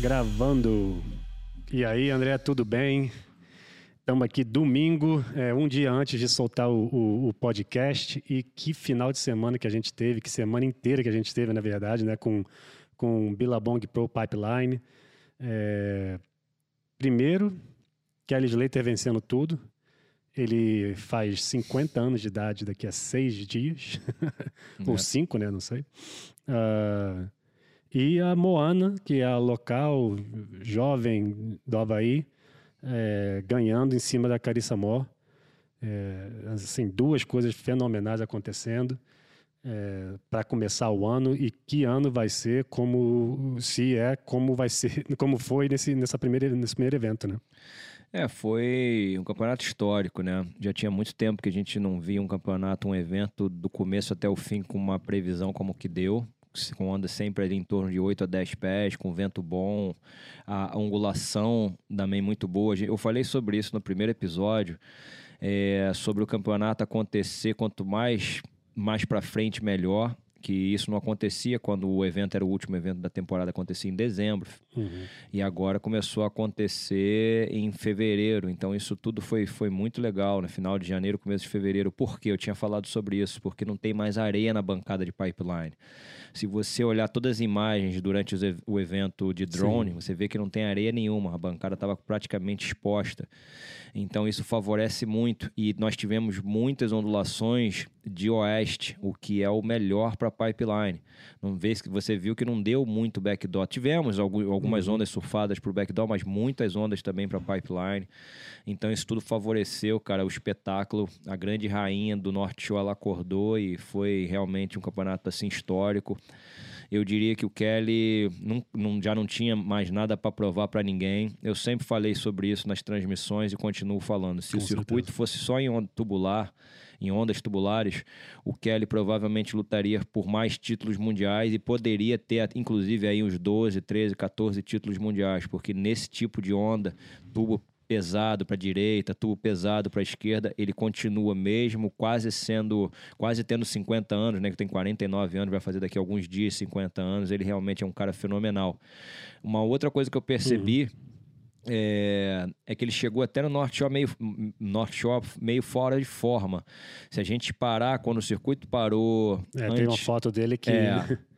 Gravando. E aí, André, tudo bem? Estamos aqui domingo, é, um dia antes de soltar o, o, o, podcast. E que final de semana que a gente teve, que semana inteira que a gente teve, na verdade, né? Com, com Billabong Pro Pipeline. É, primeiro, Kelly Slater vencendo tudo. Ele faz 50 anos de idade daqui a seis dias. Ou é. cinco, né? Não sei. Uh, e a Moana, que é a local jovem do Havaí, é, ganhando em cima da Carissa Mor. É, assim, duas coisas fenomenais acontecendo é, para começar o ano e que ano vai ser, como se é, como vai ser, como foi nesse, nessa primeira, nesse primeiro evento, né? É, foi um campeonato histórico, né? Já tinha muito tempo que a gente não via um campeonato, um evento do começo até o fim com uma previsão como que deu com onda sempre ali em torno de 8 a 10 pés, com vento bom, a angulação também muito boa. Eu falei sobre isso no primeiro episódio, é, sobre o campeonato acontecer quanto mais mais para frente melhor que isso não acontecia quando o evento era o último evento da temporada, acontecia em dezembro. Uhum. E agora começou a acontecer em fevereiro. Então isso tudo foi, foi muito legal, no né? final de janeiro, começo de fevereiro. Por quê? Eu tinha falado sobre isso, porque não tem mais areia na bancada de pipeline. Se você olhar todas as imagens durante o evento de drone, Sim. você vê que não tem areia nenhuma, a bancada estava praticamente exposta. Então isso favorece muito. E nós tivemos muitas ondulações de oeste, o que é o melhor para pipeline. Não vê que você viu que não deu muito backdoor. Tivemos algumas uhum. ondas surfadas para o backdoor, mas muitas ondas também para pipeline. Então isso tudo favoreceu, cara, o espetáculo. A grande rainha do Norte Show ela acordou e foi realmente um campeonato assim histórico. Eu diria que o Kelly não, não, já não tinha mais nada para provar para ninguém. Eu sempre falei sobre isso nas transmissões e continuo falando. Se Com o circuito certeza. fosse só em onda tubular, em ondas tubulares, o Kelly provavelmente lutaria por mais títulos mundiais e poderia ter, inclusive, aí uns 12, 13, 14 títulos mundiais, porque nesse tipo de onda, tubo pesado para a direita, tubo pesado para a esquerda, ele continua mesmo quase sendo, quase tendo 50 anos, né, que tem 49 anos, vai fazer daqui a alguns dias 50 anos, ele realmente é um cara fenomenal. Uma outra coisa que eu percebi uhum. É, é, que ele chegou até no North Shore meio, North Shore meio fora de forma. Se a gente parar, quando o circuito parou. É, antes, tem uma foto dele que. É,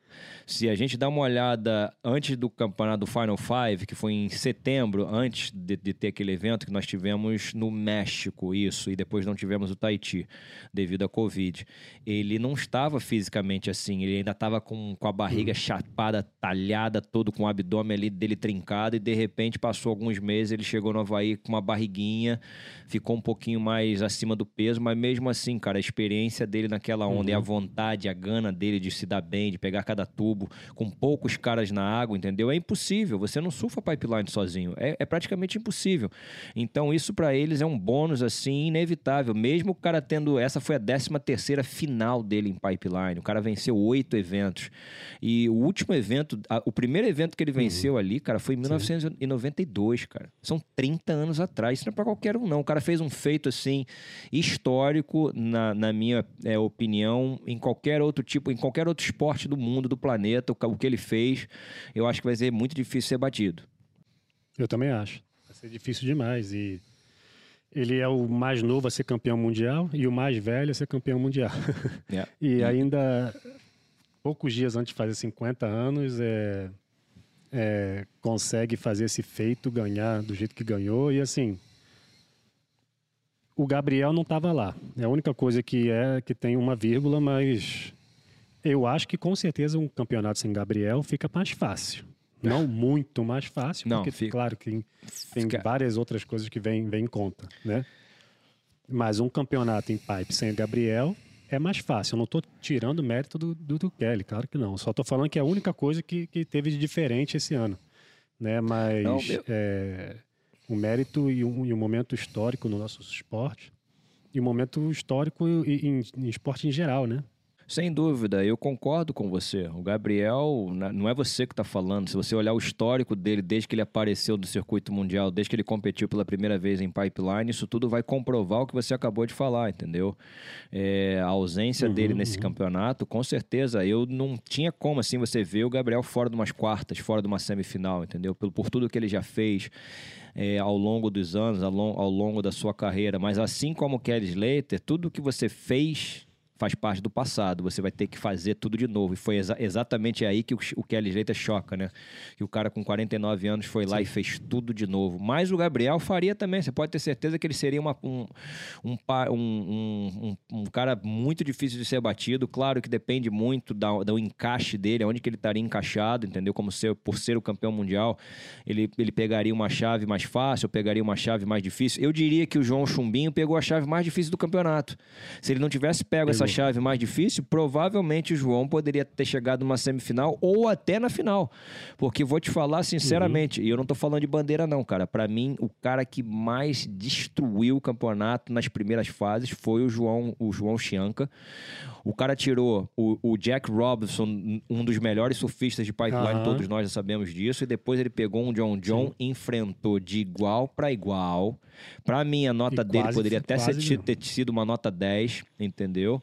Se a gente dá uma olhada antes do campeonato do Final Five, que foi em setembro, antes de, de, ter aquele evento que nós tivemos no México, isso, e depois não tivemos o Tahiti, devido à Covid. Ele não estava fisicamente assim, ele ainda estava com, com a barriga chapada, talhada, todo com o abdômen ali dele trincado, e de repente passou alguns meses, ele chegou no Havaí com uma barriguinha, ficou um pouquinho mais acima do peso, mas mesmo assim, cara, a experiência dele naquela onda uhum. e a vontade, a gana dele de se dar bem, de pegar cada tubo, tubo, com poucos caras na água, entendeu? É impossível. Você não surfa pipeline sozinho. É, é praticamente impossível. Então, isso para eles é um bônus, assim, inevitável. Mesmo o cara tendo. Essa foi a 13 terceira final dele em pipeline. O cara venceu oito eventos. E o último evento, a, o primeiro evento que ele venceu uhum. ali, cara, foi em 1992, Sim. cara. São 30 anos atrás. Isso não é pra qualquer um, não. O cara fez um feito, assim, histórico, na, na minha é, opinião, em qualquer outro tipo, em qualquer outro esporte do mundo, do planeta planeta, o que ele fez, eu acho que vai ser muito difícil ser batido. Eu também acho. Vai ser difícil demais. E ele é o mais novo a ser campeão mundial e o mais velho a ser campeão mundial. Yeah. e ainda, poucos dias antes de fazer 50 anos, é, é, consegue fazer esse feito, ganhar do jeito que ganhou. E assim, o Gabriel não estava lá. É a única coisa que é que tem uma vírgula, mas eu acho que com certeza um campeonato sem Gabriel fica mais fácil. Não muito mais fácil, Não, porque fica, claro que tem fica... várias outras coisas que vêm vem em conta, né? Mas um campeonato em pipe sem Gabriel é mais fácil. Eu não estou tirando o mérito do, do, do, Kelly, claro que não. Só estou falando que é a única coisa que, que teve de diferente esse ano. Né? Mas não, é, o mérito e um, e um momento histórico no nosso esporte, e um momento histórico em, em, em esporte em geral, né? Sem dúvida, eu concordo com você. O Gabriel, não é você que está falando. Se você olhar o histórico dele desde que ele apareceu no circuito mundial, desde que ele competiu pela primeira vez em pipeline, isso tudo vai comprovar o que você acabou de falar, entendeu? É, a ausência uhum, dele nesse uhum. campeonato, com certeza, eu não tinha como assim você ver o Gabriel fora de umas quartas, fora de uma semifinal, entendeu? Por, por tudo que ele já fez. É, ao longo dos anos, ao, long, ao longo da sua carreira. Mas assim como o Kelly Slater, tudo que você fez faz parte do passado, você vai ter que fazer tudo de novo. E foi exa exatamente aí que o, o Kelly Slater choca, né? Que o cara com 49 anos foi lá Sim. e fez tudo de novo. Mas o Gabriel faria também, você pode ter certeza que ele seria uma, um, um, um, um, cara muito difícil de ser batido. Claro que depende muito da, do encaixe dele, onde que ele estaria encaixado, entendeu? Como ser, por ser o campeão mundial, ele, ele pegaria uma chave mais fácil, pegaria uma chave mais difícil. Eu diria que o João Chumbinho pegou a chave mais difícil do campeonato. Se ele não tivesse pego essa chave mais difícil, provavelmente o João poderia ter chegado numa semifinal ou até na final. Porque vou te falar sinceramente, uhum. e eu não tô falando de bandeira não, cara. Para mim, o cara que mais destruiu o campeonato nas primeiras fases foi o João, o João Chianca. O cara tirou o, o Jack Robinson, um dos melhores surfistas de pipeline, uhum. todos nós já sabemos disso, e depois ele pegou um John John, Sim. enfrentou de igual para igual. Para mim, a nota e dele quase, poderia até ser, ter sido uma nota 10, entendeu?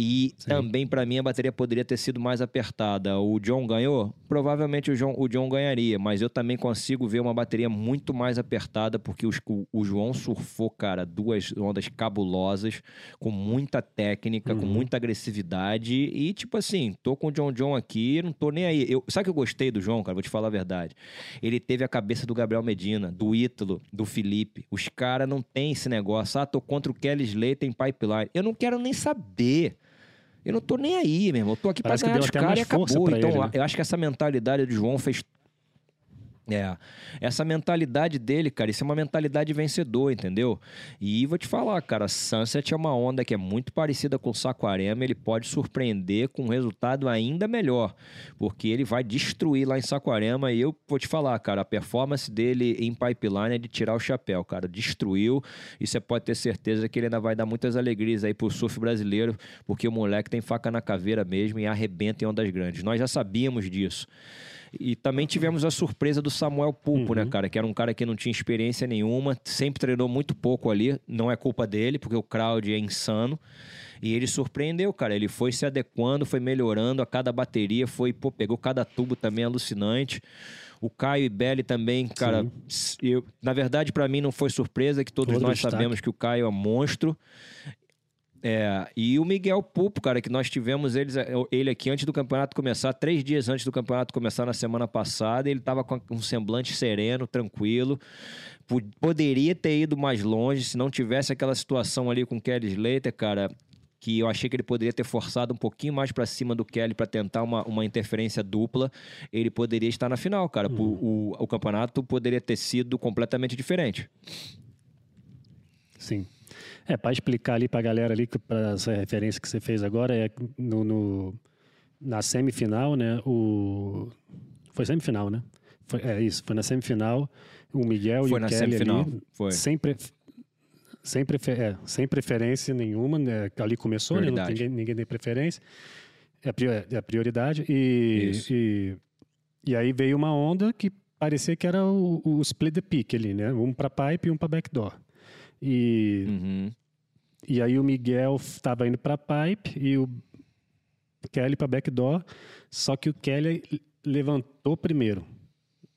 E Sim. também, para mim, a bateria poderia ter sido mais apertada. O John ganhou? Provavelmente o John, o John ganharia, mas eu também consigo ver uma bateria muito mais apertada, porque os, o, o, João surfou, cara, duas ondas cabulosas, com muita técnica, uhum. com muita agressividade. E, tipo assim, tô com o John John aqui, não tô nem aí. Eu, sabe que eu gostei do João, cara? Vou te falar a verdade. Ele teve a cabeça do Gabriel Medina, do Ítalo, do Felipe. Os caras não tem esse negócio. Ah, tô contra o Kelly Slater em pipeline. Eu não quero nem saber. Eu não tô nem aí, meu irmão. Eu tô aqui Parece pra ganhar de cara e acabou. Então, ele, né? eu acho que essa mentalidade de João fez é, essa mentalidade dele, cara, isso é uma mentalidade vencedor, entendeu? E vou te falar, cara, Sunset é uma onda que é muito parecida com o Saquarema, ele pode surpreender com um resultado ainda melhor, porque ele vai destruir lá em Saquarema e eu vou te falar, cara, a performance dele em pipeline é de tirar o chapéu, cara, destruiu e você pode ter certeza que ele ainda vai dar muitas alegrias aí pro surf brasileiro, porque o moleque tem faca na caveira mesmo e arrebenta em ondas grandes. Nós já sabíamos disso. E também tivemos a surpresa do Samuel Pulpo, né, uhum. né, cara? Que era um cara que não tinha experiência nenhuma, sempre treinou muito pouco ali. Não é culpa dele, porque o crowd é insano. E ele surpreendeu, cara. Ele foi se adequando, foi melhorando a cada bateria, foi, pô, pegou cada tubo também alucinante. O Caio e Belli também, cara. Eu, na verdade, para mim não foi surpresa que todos Todo nós destaque. sabemos que o Caio é monstro. É, e o Miguel Pupo, cara, que nós tivemos eles, é, ele aqui antes do campeonato começar, três dias antes do campeonato começar na semana passada, ele estava com um semblante sereno, tranquilo. Poderia ter ido mais longe se não tivesse aquela situação ali com o Kelly Slater, cara, que eu achei que ele poderia ter forçado um pouquinho mais para cima do Kelly para tentar uma, uma interferência dupla. Ele poderia estar na final, cara. Hum. O, o, o campeonato poderia ter sido completamente diferente. Sim. É, para explicar ali para a galera ali, para essa referência que você fez agora, é no, no, na semifinal, né? O... Foi semifinal, né? Foi, é isso, foi na semifinal. O Miguel foi e o Kelly semifinal. ali. Foi. Sempre, sem, prefer, é, sem preferência nenhuma, né? ali começou, né? Ninguém, ninguém tem preferência. É a, prior, é a prioridade. E, e, e, aí veio uma onda que parecia que era o, o split the peak ali, né? Um para pipe e um para backdoor. E, uhum. E aí o Miguel estava indo para pipe e o Kelly para backdoor, só que o Kelly levantou primeiro,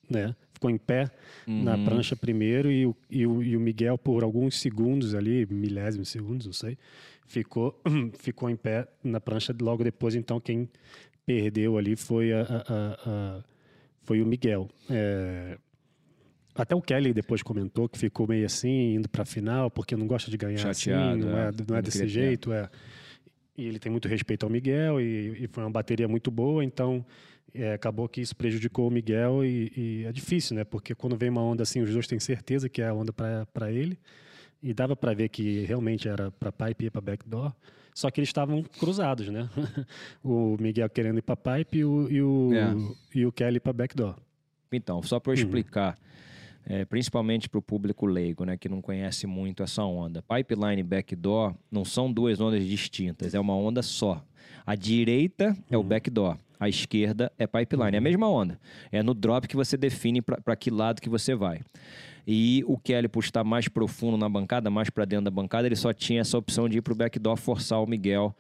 né? Ficou em pé uhum. na prancha primeiro e o, e o, e, o, Miguel por alguns segundos ali, milésimos segundos, não sei, ficou ficou em pé na prancha logo depois. Então quem perdeu ali foi a, a, a, a foi o Miguel. É, até o Kelly depois comentou que ficou meio assim, indo para a final, porque não gosta de ganhar assim, Chateado, assim, não é, não é desse jeito. É. E ele tem muito respeito ao Miguel e, e foi uma bateria muito boa, então é, acabou que isso prejudicou o Miguel e, e, é difícil, né? Porque quando vem uma onda assim, os dois têm certeza que é a onda para ele e dava para ver que realmente era para pipe e para backdoor. Só que eles estavam cruzados, né? o Miguel querendo ir para pipe e o, e o, é. e o Kelly para backdoor. Então, só para eu uhum. É, principalmente para o público leigo, né, que não conhece muito essa onda. Pipeline e backdoor não são duas ondas distintas, é uma onda só. A direita é o backdoor, a esquerda é pipeline. É a mesma onda. É no drop que você define para que lado que você vai. E o Kelly, por estar mais profundo na bancada, mais para dentro da bancada, ele só tinha essa opção de ir para o backdoor, forçar o Miguel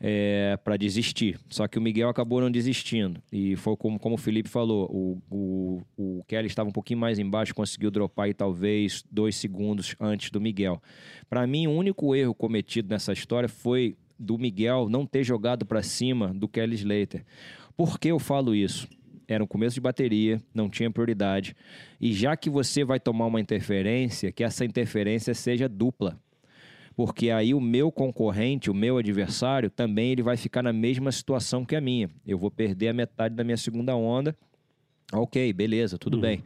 é, para desistir. Só que o Miguel acabou não desistindo. E foi como, como o Felipe falou: o, o, o Kelly estava um pouquinho mais embaixo, conseguiu dropar aí talvez dois segundos antes do Miguel. Para mim, o único erro cometido nessa história foi do Miguel não ter jogado para cima do Kelly Slater. Por que eu falo isso? Era um começo de bateria, não tinha prioridade. E já que você vai tomar uma interferência, que essa interferência seja dupla porque aí o meu concorrente, o meu adversário, também ele vai ficar na mesma situação que a minha. Eu vou perder a metade da minha segunda onda. Ok, beleza, tudo uhum. bem.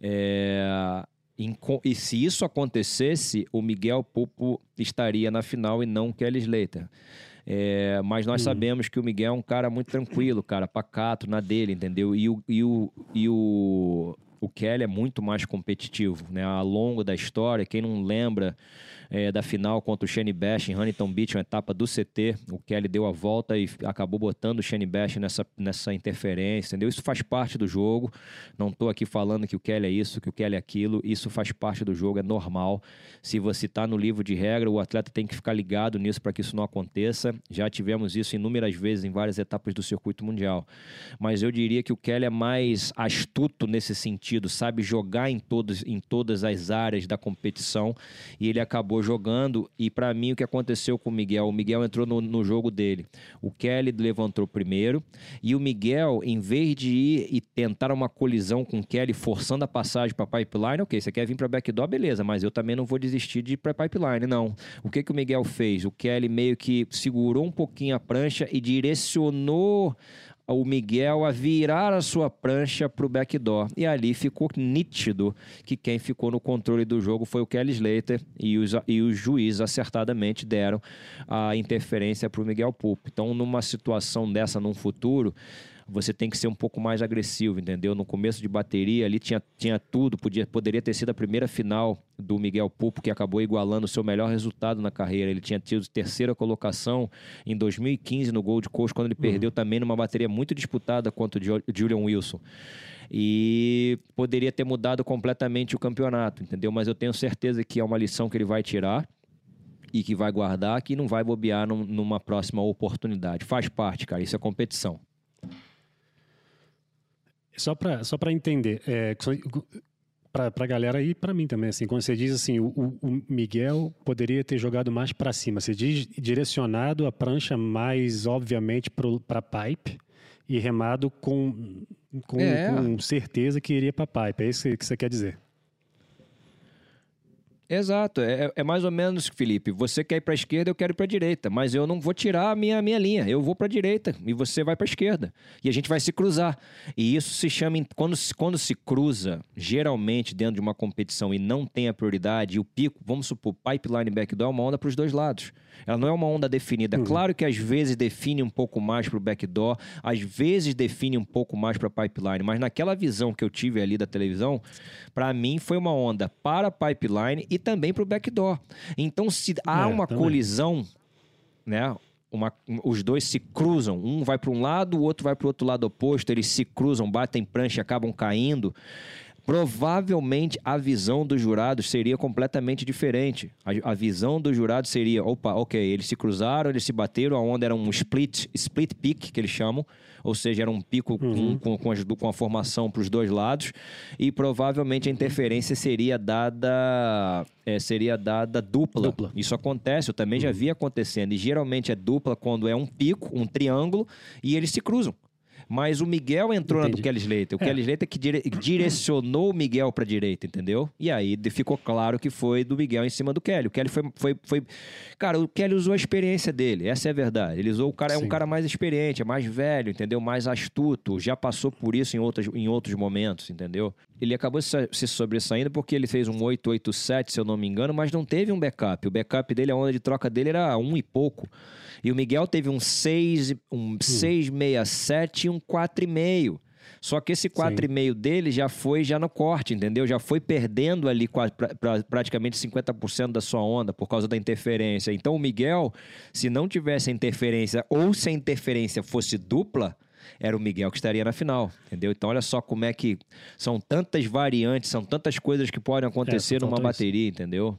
É... E se isso acontecesse, o Miguel Pupo estaria na final e não o Kelly Slater. É, mas nós uhum. sabemos que o Miguel é um cara muito tranquilo, cara, pacato na dele, entendeu? E o, e o, e o, o Kelly é muito mais competitivo, né? Ao longo da história, quem não lembra é, da final contra o Shane Bash em Huntington Beach, uma etapa do CT. O Kelly deu a volta e acabou botando o Shane Bash nessa, nessa interferência, entendeu? Isso faz parte do jogo. Não estou aqui falando que o Kelly é isso, que o Kelly é aquilo. Isso faz parte do jogo, é normal. Se você está no livro de regra, o atleta tem que ficar ligado nisso para que isso não aconteça. Já tivemos isso inúmeras vezes em várias etapas do circuito mundial. Mas eu diria que o Kelly é mais astuto nesse sentido, sabe jogar em, todos, em todas as áreas da competição e ele acabou jogando e para mim o que aconteceu com o Miguel, o Miguel entrou no, no, jogo dele. O Kelly levantou primeiro e o Miguel, em vez de ir e tentar uma colisão com o Kelly, forçando a passagem para pipeline, ok, você quer vir para backdoor, beleza, mas eu também não vou desistir de ir para pipeline, não. O que que o Miguel fez? O Kelly meio que segurou um pouquinho a prancha e direcionou o Miguel a virar a sua prancha para o backdoor. E ali ficou nítido que quem ficou no controle do jogo foi o Kelly Slater e os, e os juízes acertadamente deram a interferência para o Miguel Pulp. Então, numa situação dessa num futuro, você tem que ser um pouco mais agressivo, entendeu? No começo de bateria ali tinha, tinha tudo, podia, poderia ter sido a primeira final do Miguel Pupo, que acabou igualando o seu melhor resultado na carreira. Ele tinha tido terceira colocação em 2015 no Gold Coast, quando ele uhum. perdeu também numa bateria muito disputada contra o Julian Wilson. E poderia ter mudado completamente o campeonato, entendeu? Mas eu tenho certeza que é uma lição que ele vai tirar e que vai guardar, que não vai bobear num, numa próxima oportunidade. Faz parte, cara, isso é competição. Só para só entender, é, para a galera e para mim também, assim, quando você diz assim, o, o Miguel poderia ter jogado mais para cima, você diz direcionado a prancha mais, obviamente, para pipe e remado com, com, é. com certeza que iria para pipe, é isso que você quer dizer? Exato, é, é, mais ou menos, Felipe. Você quer ir para a esquerda, eu quero ir para a direita, mas eu não vou tirar a minha, minha linha. Eu vou para a direita e você vai para a esquerda. E a gente vai se cruzar. E isso se chama. Quando, quando se cruza, geralmente dentro de uma competição e não tem a prioridade, e o pico, vamos supor, pipeline backdoor é uma onda para os dois lados. Ela não é uma onda definida. Uhum. Claro que às vezes define um pouco mais para o backdoor, às vezes define um pouco mais para pipeline, mas naquela visão que eu tive ali da televisão, para mim foi uma onda para pipeline e também para o backdoor. Então, se há é, uma também. colisão, né? Uma, os dois se cruzam, um vai para um lado, o outro vai para o outro lado oposto, eles se cruzam, batem prancha, acabam caindo provavelmente a visão dos jurados seria completamente diferente. A, a, visão dos jurados seria: opa, ok, eles se cruzaram, eles se bateram, a onda era um split, split peak, que eles chamam, ou seja, era um pico uhum. com, com, as, com a formação para os dois lados, e provavelmente a interferência seria dada. É, seria dada dupla. dupla. Isso acontece, eu também uhum. já vi acontecendo. E geralmente é dupla quando é um pico, um triângulo, e eles se cruzam. Mas o Miguel entrou Entendi. na do Kelly Slater. O é. Kelly Slater que dire direcionou o Miguel para direita, entendeu? E aí ficou claro que foi do Miguel em cima do Kelly. O Kelly foi, foi, foi. Cara, o Kelly usou a experiência dele, essa é a verdade. Ele usou o cara, é um cara mais experiente, é mais velho, entendeu? Mais astuto, já passou por isso em, outras, em outros momentos, entendeu? Ele acabou se sobressaindo porque ele fez um 887, se eu não me engano, mas não teve um backup. O backup dele, a onda de troca dele era um e pouco. E o Miguel teve um 6, um 667 e um 4,5. Só que esse 4,5 dele já foi já no corte, entendeu? Já foi perdendo ali pra, pra, praticamente 50% da sua onda por causa da interferência. Então o Miguel, se não tivesse interferência ou se a interferência fosse dupla, era o Miguel que estaria na final, entendeu? Então olha só como é que são tantas variantes, são tantas coisas que podem acontecer é, numa bateria, isso. entendeu?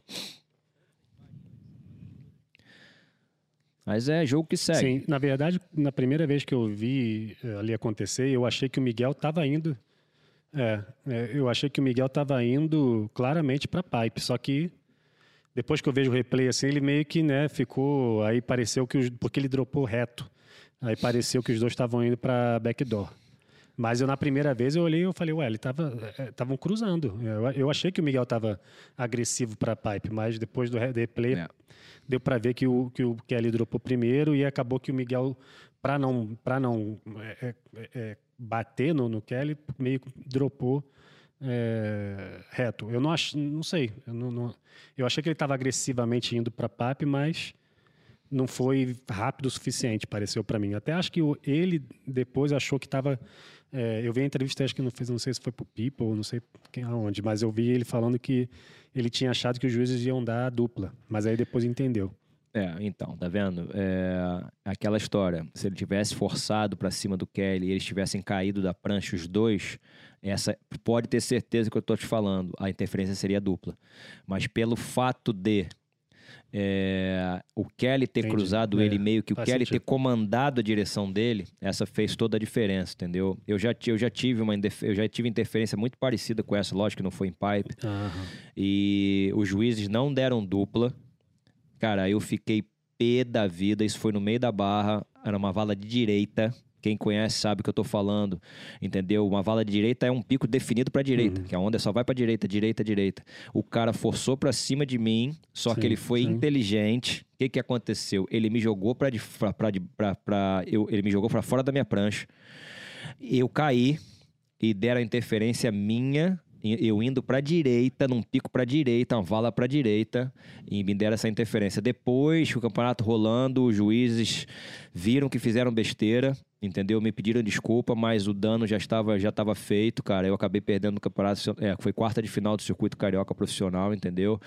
Mas é jogo que segue. Sim, na verdade, na primeira vez que eu vi eh, ali acontecer, eu achei que o Miguel estava indo. É, é, eu achei que o Miguel estava indo claramente para pipe, só que depois que eu vejo o replay assim, ele meio que, né, ficou, aí pareceu que os, porque ele dropou reto. Aí pareceu que os dois estavam indo para backdoor. Mas eu na primeira vez eu olhei e falei, ué, ele tava estavam eh, cruzando. Eu, eu, achei que o Miguel estava agressivo para pipe, mas depois do replay é deu para ver que o, que o Kelly dropou primeiro e acabou que o Miguel, para não, pra não é, é, bater no, no Kelly, meio que dropou é, reto. Eu não acho, não sei. Eu, não, não, eu achei que ele estava agressivamente indo para PAP, mas não foi rápido o suficiente, pareceu para mim. Até acho que ele depois achou que estava. É, eu vi a entrevista, acho que não fez, não sei se foi pro People, não sei quem aonde, mas eu vi ele falando que ele tinha achado que os juízes iam dar a dupla, mas aí depois entendeu. É, então, tá vendo? É, aquela história, se ele tivesse forçado para cima do Kelly e eles tivessem caído da prancha os dois, essa pode ter certeza que eu tô te falando, a interferência seria dupla. Mas pelo fato de é, o Kelly ter Entendi. cruzado é, ele meio que o Kelly sentido. ter comandado a direção dele, essa fez toda a diferença, entendeu? Eu já, eu já tive uma eu já tive interferência muito parecida com essa, lógico que não foi em pipe. Uhum. E os juízes não deram dupla. Cara, eu fiquei pé da vida, isso foi no meio da barra, era uma vala de direita. Quem conhece sabe o que eu tô falando, entendeu? Uma vala de direita é um pico definido para direita, uhum. que a onda só vai para direita, direita, direita. O cara forçou para cima de mim, só sim, que ele foi sim. inteligente. O que que aconteceu? Ele me jogou para ele me jogou para fora da minha prancha. Eu caí e deram a interferência minha eu indo para direita, num pico para direita, uma vala para direita, e me deram essa interferência. Depois, o campeonato rolando, os juízes viram que fizeram besteira, entendeu? Me pediram desculpa, mas o dano já estava já estava feito, cara. Eu acabei perdendo o campeonato, é, foi quarta de final do circuito carioca profissional, entendeu?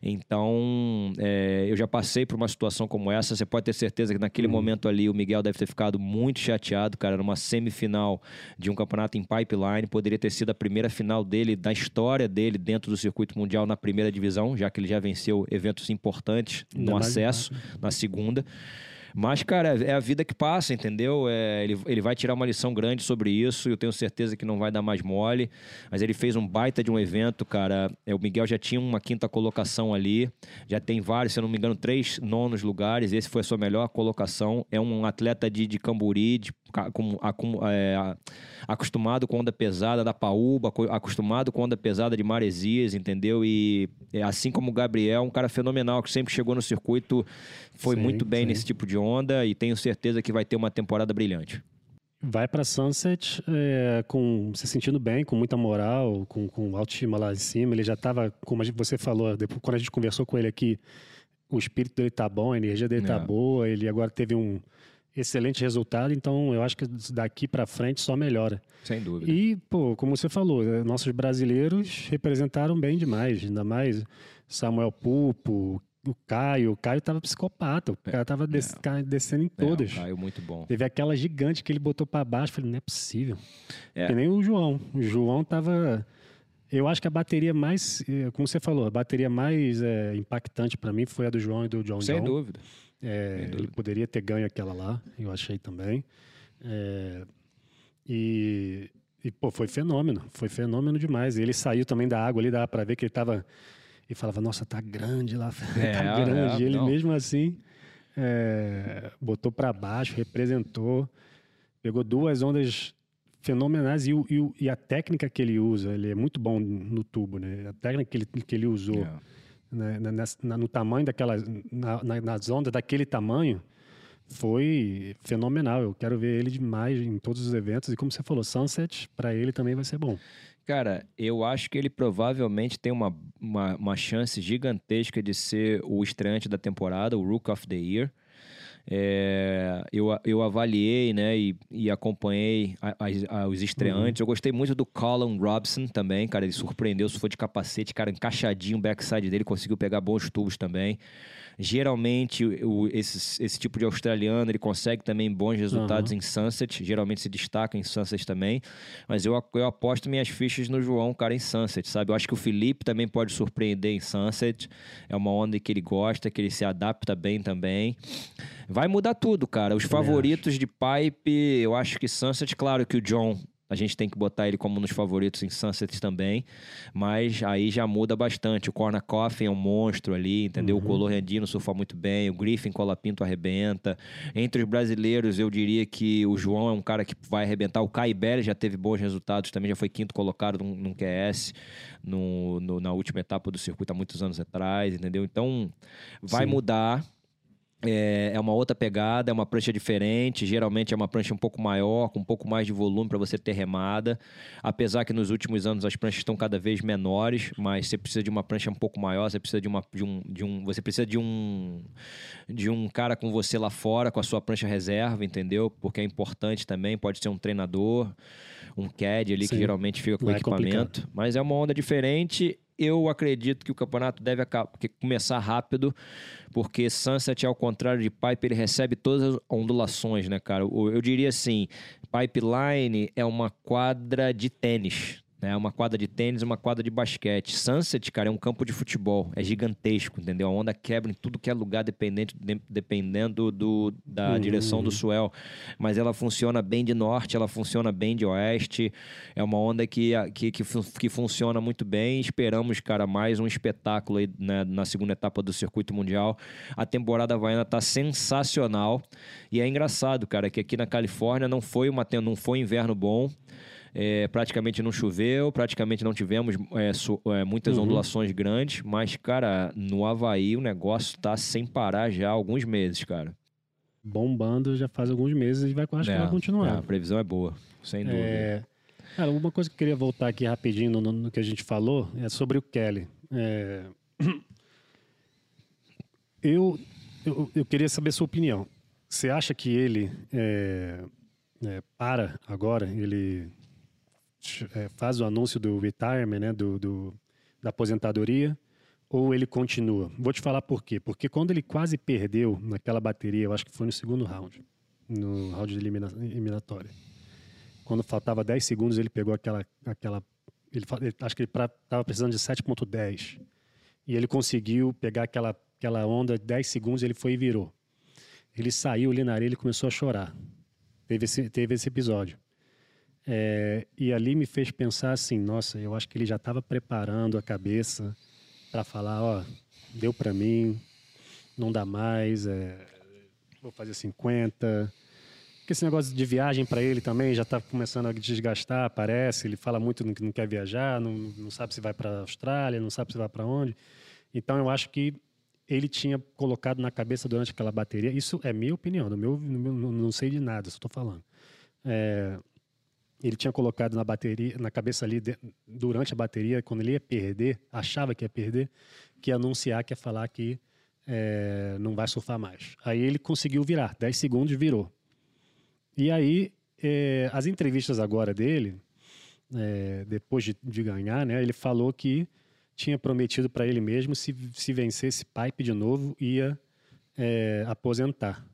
Então, é, eu já passei por uma situação como essa. Você pode ter certeza que naquele uhum. momento ali o Miguel deve ter ficado muito chateado, cara. Numa semifinal de um campeonato em pipeline, poderia ter sido a primeira final dele, da história dele dentro do circuito mundial na primeira divisão, já que ele já venceu eventos importantes no acesso, na segunda. Mas, cara, é a vida que passa, entendeu? É, ele, ele vai tirar uma lição grande sobre isso e eu tenho certeza que não vai dar mais mole. Mas ele fez um baita de um evento, cara. É, o Miguel já tinha uma quinta colocação ali, já tem vários, se eu não me engano, três nonos lugares. Esse foi a sua melhor colocação. É um atleta de, de Camburi, de, com, é, acostumado com onda pesada da Paúba, acostumado com onda pesada de Maresias, entendeu? E é, assim como o Gabriel, um cara fenomenal que sempre chegou no circuito, foi sim, muito bem sim. nesse tipo de onda e tenho certeza que vai ter uma temporada brilhante. Vai para Sunset é, com se sentindo bem, com muita moral, com, com autoestima lá em cima. Ele já estava, como você falou, depois, quando a gente conversou com ele aqui, o espírito dele tá bom, a energia dele tá é. tá boa. Ele agora teve um excelente resultado, então eu acho que daqui para frente só melhora. Sem dúvida. E, pô, como você falou, né, nossos brasileiros representaram bem demais, ainda mais Samuel Pupo, o Caio, o Caio tava psicopata, o é, cara tava des é. descendo em todas. É, Caio muito bom. Teve aquela gigante que ele botou para baixo, falei, não é possível. É. Que nem o João. O João tava eu acho que a bateria mais, eh, como você falou, a bateria mais é, impactante para mim foi a do João e do John Sem John. dúvida. É, Sem dúvida. Ele poderia ter ganho aquela lá, eu achei também. É, e, e, pô, foi fenômeno, foi fenômeno demais. E ele saiu também da água ali, dava para ver que ele tava e falava, nossa, tá grande lá, é, tá grande. É, ele não. mesmo assim é, botou para baixo, representou, pegou duas ondas fenomenais e, e, e, a técnica que ele usa, ele é muito bom no tubo, né? A técnica que ele, que ele usou yeah. né? na, na, no tamanho daquela, na, nas ondas daquele tamanho, foi fenomenal. Eu quero ver ele demais em todos os eventos. E como você falou, Sunset, para ele também vai ser bom. Cara, eu acho que ele provavelmente tem uma, uma, uma chance gigantesca de ser o estreante da temporada, o Rook of the Year. É, eu, eu avaliei né, e, e acompanhei a, a, os estreantes. Uhum. Eu gostei muito do Colin Robson também, cara. Ele surpreendeu, se for de capacete, cara, encaixadinho o backside dele, conseguiu pegar bons tubos também. Geralmente, o, esse, esse tipo de australiano, ele consegue também bons resultados uhum. em Sunset. Geralmente se destaca em Sunset também. Mas eu, eu aposto minhas fichas no João, cara, em Sunset, sabe? Eu acho que o Felipe também pode surpreender em Sunset. É uma onda que ele gosta, que ele se adapta bem também. Vai mudar tudo, cara. Os favoritos de pipe, eu acho que Sunset, claro que o John a gente tem que botar ele como nos favoritos em Sunset também. Mas aí já muda bastante. O Corna Coffin é um monstro ali, entendeu? Uhum. O Colorandino surfa muito bem. O Griffin Colapinto arrebenta. Entre os brasileiros, eu diria que o João é um cara que vai arrebentar. O Kai Belli já teve bons resultados também. Já foi quinto colocado num, num QS no, no, na última etapa do circuito há muitos anos atrás, entendeu? Então, vai Sim. mudar é, é, uma outra pegada, é uma prancha diferente. Geralmente é uma prancha um pouco maior, com um pouco mais de volume para você ter remada. Apesar que nos últimos anos as pranchas estão cada vez menores, mas você precisa de uma prancha um pouco maior. Você precisa de, uma, de, um, de um, você precisa de um, de um cara com você lá fora, com a sua prancha reserva, entendeu? Porque é importante também. Pode ser um treinador, um CAD ali Sim. que geralmente fica com é equipamento. Mas é uma onda diferente eu acredito que o campeonato deve começar rápido, porque Sunset, ao contrário de Pipe, ele recebe todas as ondulações, né, cara? Eu diria assim, Pipeline é uma quadra de tênis, né? Uma quadra de tênis, uma quadra de basquete. Sunset, cara, é um campo de futebol. É gigantesco, entendeu? A onda quebra em tudo que é lugar, dependente, de, dependendo do, da uhum. direção do swell. Mas ela funciona bem de norte, ela funciona bem de oeste. É uma onda que, que, que, que funciona muito bem. Esperamos, cara, mais um espetáculo aí né, na segunda etapa do circuito mundial. A temporada havaiana tá sensacional. E é engraçado, cara, que aqui na Califórnia não foi, uma, não foi inverno bom. É, praticamente não choveu, praticamente não tivemos é, so, é, muitas uhum. ondulações grandes, mas, cara, no Havaí o negócio tá sem parar já há alguns meses, cara. Bombando já faz alguns meses e vai, acho que vai é, continuar. É, a previsão é boa, sem dúvida. É, cara, uma coisa que eu queria voltar aqui rapidinho no, no que a gente falou é sobre o Kelly. É, eu, eu, eu, queria saber a sua opinião. Você acha que ele para agora? Ele faz o anúncio do retirement, né, do, do, da aposentadoria, ou ele continua? Vou te falar por quê. Porque quando ele quase perdeu naquela bateria, eu acho que foi no segundo round, no round de elimina, eliminatória. Quando faltava 10 segundos, ele pegou aquela. aquela ele, ele acho que ele estava precisando de 7,10. E ele conseguiu pegar aquela, aquela onda, 10 segundos, ele foi e virou. Ele saiu ali na areia e começou a chorar. Teve esse, teve esse episódio. É, e ali me fez pensar assim, nossa, eu acho que ele já estava preparando a cabeça para falar, ó, deu para mim, não dá mais, é, vou fazer 50. Porque esse negócio de viagem para ele também já está começando a desgastar, parece. Ele fala muito que não quer viajar, não, não sabe se vai para Austrália, não sabe se vai para onde. Então eu acho que ele tinha colocado na cabeça durante aquela bateria. Isso é minha opinião, no meu, no meu não sei de nada, só estou falando. É, ele tinha colocado na bateria, na cabeça ali, de, durante a bateria, quando ele ia perder, achava que ia perder, que ia anunciar, que ia falar que é, não vai surfar mais. Aí ele conseguiu virar, 10 segundos virou. E aí, é, as entrevistas agora dele, é, depois de, de, ganhar, né, ele falou que tinha prometido para ele mesmo, se, se vencesse Pipe de novo, ia aposentar.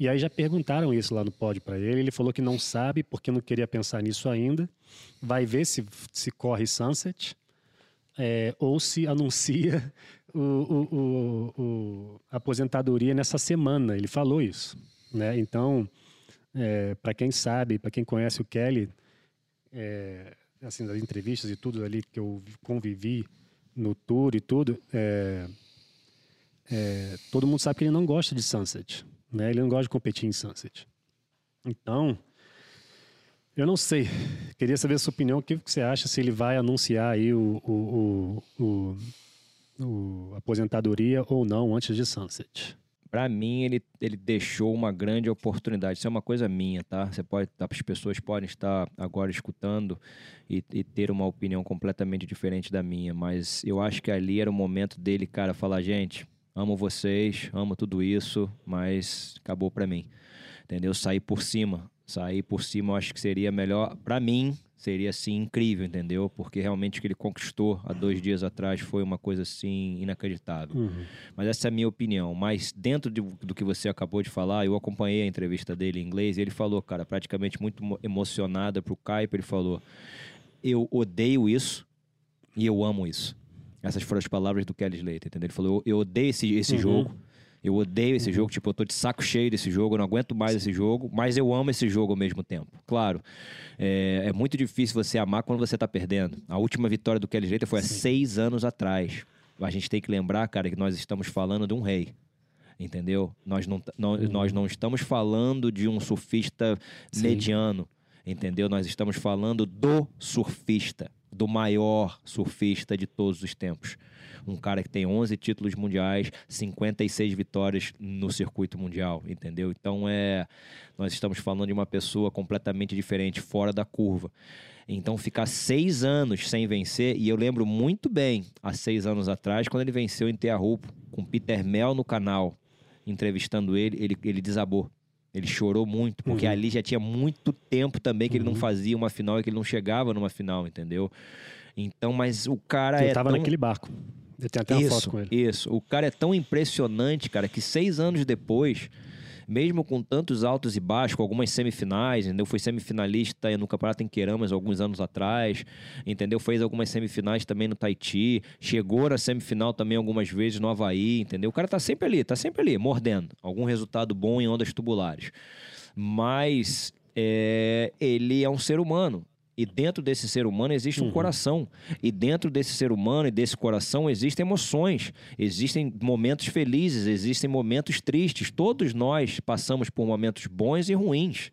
E aí já perguntaram isso lá no pódio para ele. Ele falou que não sabe, porque não queria pensar nisso ainda. Vai ver se, se corre Sunset é, ou se anuncia o, o, o, a aposentadoria nessa semana. Ele falou isso. Né? Então, é, para quem sabe, para quem conhece o Kelly, é, assim, das entrevistas e tudo ali que eu convivi no tour e tudo, todo mundo sabe que ele não gosta de Sunset. Né? Ele não gosta de competir em Sunset. Então, eu não sei. Queria saber a sua opinião. O que você acha se ele vai anunciar aí o, o, o, o aposentadoria ou não antes de Sunset? Para mim, ele, ele deixou uma grande oportunidade. Isso é uma coisa minha, tá? Você pode, as pessoas podem estar agora escutando e, e, ter uma opinião completamente diferente da minha, mas eu acho que ali era o momento dele, cara, falar, gente, amo vocês, amo tudo isso, mas acabou para mim. Entendeu? Sair por cima. Sair por cima eu acho que seria melhor para mim, seria assim incrível, entendeu? Porque realmente o que ele conquistou há dois dias atrás foi uma coisa assim inacreditável. Uhum. Mas essa é a minha opinião. Mas dentro de- do que você acabou de falar, eu acompanhei a entrevista dele em inglês e ele falou, cara, praticamente muito mo- emocionado pro Kaipo, ele falou: "Eu odeio isso e eu amo isso". Essas foram as palavras do Kelly Slater, entendeu? Ele falou: "Eu, eu odeio esse, esse Uhum. jogo. Eu odeio esse jogo, tipo, eu tô de saco cheio desse jogo, eu não aguento mais esse jogo, mas eu amo esse jogo ao mesmo tempo. Claro, é, é muito difícil você amar quando você tá perdendo. A última vitória do Kelly Slater foi há seis anos atrás. A gente tem que lembrar, cara, que nós estamos falando de um rei. Entendeu? Nós não, não- nós não estamos falando de um surfista Sim. mediano. Entendeu? Nós estamos falando do surfista, do maior surfista de todos os tempos. Um cara que tem 11 títulos mundiais, 56 vitórias no circuito mundial, entendeu? Então é, nós estamos falando de uma pessoa completamente diferente, fora da curva. Então ficar seis anos sem vencer, e eu lembro muito bem, há seis anos atrás, quando ele venceu em Teahupo, com Peter Mel no canal, entrevistando ele, ele, ele desabou. Ele chorou muito, porque Uhum. ali já tinha muito tempo também que ele não fazia uma final e que ele não chegava numa final, entendeu? Então, mas o cara Ele é tava tão... naquele barco. Eu tenho até uma isso, foto com ele. Isso. O cara é tão impressionante, cara, que seis anos depois, mesmo com tantos altos e baixos, com algumas semifinais, entendeu? Foi semifinalista no Campeonato em Queramas alguns anos atrás, entendeu? Fez algumas semifinais também no Tahiti, chegou na semifinal também algumas vezes no Havaí, entendeu? O cara tá sempre ali, tá sempre ali, mordendo. Algum resultado bom em ondas tubulares. Mas é, ele é um ser humano. E dentro desse ser humano existe um Uhum. coração. E dentro desse ser humano e desse coração existem emoções. Existem momentos felizes, existem momentos tristes. Todos nós passamos por momentos bons e ruins.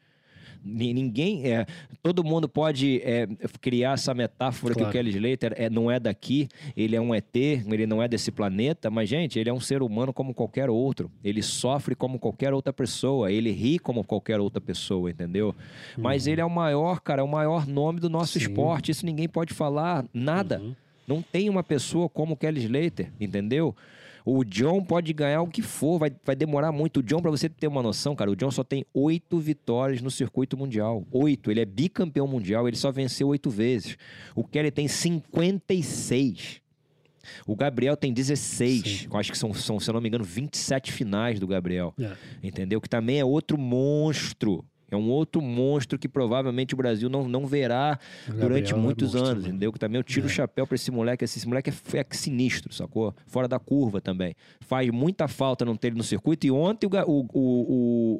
Ni- Ninguém é. Todo mundo pode é, criar essa metáfora Claro. que o Kelly Slater é, não é daqui, ele é um ET, ele não é desse planeta, mas, gente, ele é um ser humano como qualquer outro. Ele sofre como qualquer outra pessoa, ele ri como qualquer outra pessoa, entendeu? Mas ele é o maior, cara, é o maior nome do nosso Sim. esporte. Isso ninguém pode falar nada. Uhum. Não tem uma pessoa como o Kelly Slater, entendeu? O John pode ganhar o que for, vai, vai demorar muito. O John, pra você ter uma noção, cara, o John só tem oito vitórias no circuito mundial. Oito. Ele é bicampeão mundial, ele só venceu oito vezes. O Kelly tem 56. O Gabriel tem 16. Sim. Eu acho que são, são, se eu não me engano, 27 finais do Gabriel É. entendeu? Que também é outro monstro. É um outro monstro que provavelmente o Brasil não, não verá O Gabriel durante é muitos monstro, anos, né? entendeu? Que também eu tiro o É. chapéu pra esse moleque. Esse moleque é, é sinistro, sacou? Fora da curva também. Faz muita falta não ter ele no circuito. E ontem o, o, o,